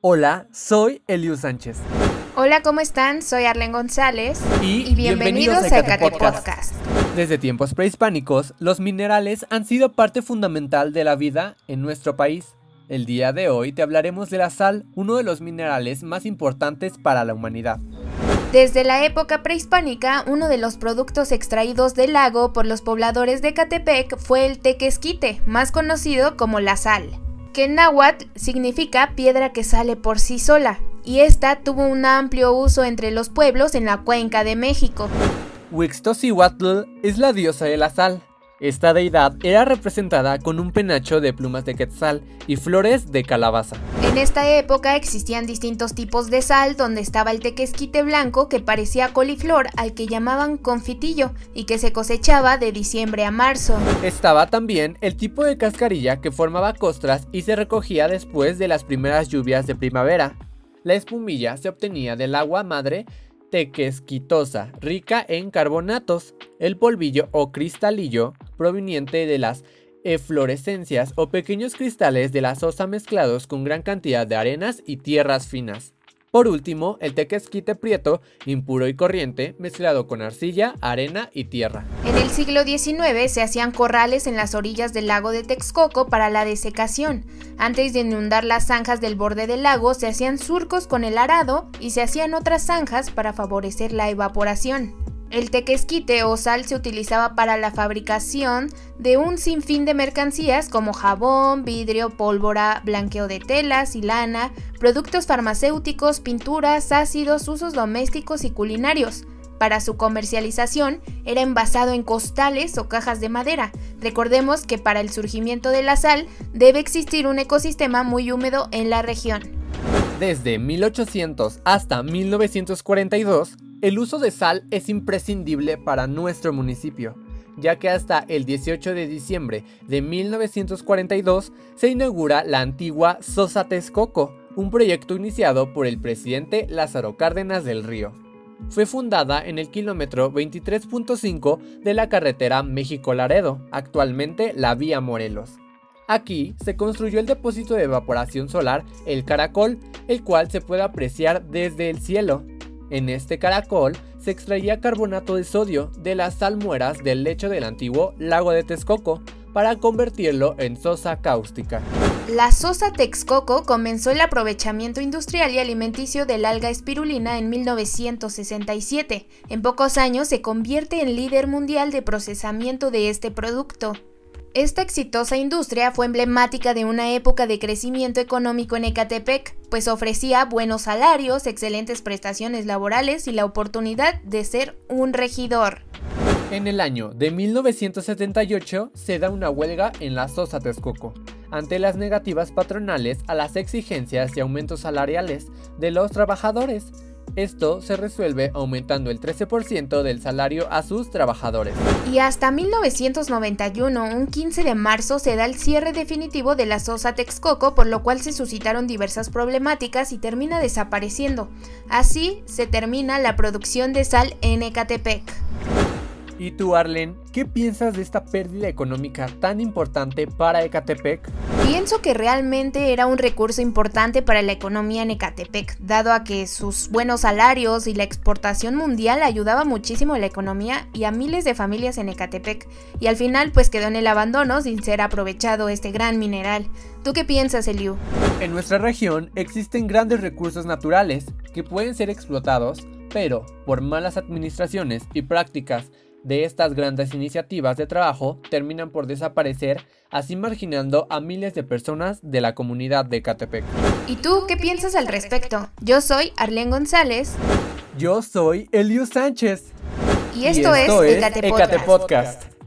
Hola, soy Eliu Sánchez. Hola, ¿cómo están? Soy Arlen González Y, bienvenidos, a Podcast. Desde tiempos prehispánicos, los minerales han sido parte fundamental de la vida en nuestro país. El día de hoy te hablaremos de la sal, uno de los minerales más importantes para la humanidad. Desde la época prehispánica, uno de los productos extraídos del lago por los pobladores de Catepec fue el tequesquite, más conocido como la sal, que náhuatl significa piedra que sale por sí sola, y esta tuvo un amplio uso entre los pueblos en la cuenca de México. Huixtocihuatl es la diosa de la sal. Esta deidad era representada con un penacho de plumas de quetzal y flores de calabaza. En esta época existían distintos tipos de sal, donde estaba el tequesquite blanco que parecía coliflor al que llamaban confitillo y que se cosechaba de diciembre a marzo. Estaba también el tipo de cascarilla que formaba costras y se recogía después de las primeras lluvias de primavera. La espumilla se obtenía del agua madre tequesquitosa, rica en carbonatos. El polvillo o cristalillo, proveniente de las eflorescencias o pequeños cristales de la sosa mezclados con gran cantidad de arenas y tierras finas. Por último, el tequesquite prieto, impuro y corriente, mezclado con arcilla, arena y tierra. En el siglo XIX se hacían corrales en las orillas del lago de Texcoco para la desecación. Antes de inundar las zanjas del borde del lago, se hacían surcos con el arado y se hacían otras zanjas para favorecer la evaporación. El tequesquite o sal se utilizaba para la fabricación de un sinfín de mercancías como jabón, vidrio, pólvora, blanqueo de telas y lana, productos farmacéuticos, pinturas, ácidos, usos domésticos y culinarios. Para su comercialización era envasado en costales o cajas de madera. Recordemos que para el surgimiento de la sal debe existir un ecosistema muy húmedo en la región. Desde 1800 hasta 1942, el uso de sal es imprescindible para nuestro municipio, ya que hasta el 18 de diciembre de 1942 se inaugura la antigua Sosa Texcoco, un proyecto iniciado por el presidente Lázaro Cárdenas del Río. Fue fundada en el kilómetro 23.5 de la carretera México-Laredo, actualmente la Vía Morelos. Aquí se construyó el depósito de evaporación solar El Caracol, el cual se puede apreciar desde el cielo. En este caracol se extraía carbonato de sodio de las salmueras del lecho del antiguo lago de Texcoco para convertirlo en sosa cáustica. La sosa Texcoco comenzó el aprovechamiento industrial y alimenticio del alga espirulina en 1967. En pocos años se convierte en líder mundial de procesamiento de este producto. Esta exitosa industria fue emblemática de una época de crecimiento económico en Ecatepec, pues ofrecía buenos salarios, excelentes prestaciones laborales y la oportunidad de ser un regidor. En el año de 1978 se da una huelga en la Sosa Texcoco, ante las negativas patronales a las exigencias y aumentos salariales de los trabajadores, esto se resuelve aumentando el 13% del salario a sus trabajadores. Y hasta 1991, un 15 de marzo, se da el cierre definitivo de la Sosa Texcoco, por lo cual se suscitaron diversas problemáticas y termina desapareciendo. Así se termina la producción de sal en Ecatepec. ¿Y tú, Arlen, qué piensas de esta pérdida económica tan importante para Ecatepec? Pienso que realmente era un recurso importante para la economía en Ecatepec, dado a que sus buenos salarios y la exportación mundial ayudaba muchísimo a la economía y a miles de familias en Ecatepec, y al final pues quedó en el abandono sin ser aprovechado este gran mineral. ¿Tú qué piensas, Eliu? En nuestra región existen grandes recursos naturales que pueden ser explotados, pero por malas administraciones y prácticas de estas grandes iniciativas de trabajo terminan por desaparecer, así marginando a miles de personas de la comunidad de Catepec. ¿Y tú qué piensas al respecto? Yo soy Arlene González. Yo soy Eliu Sánchez. Y esto, es, Ecate Podcast.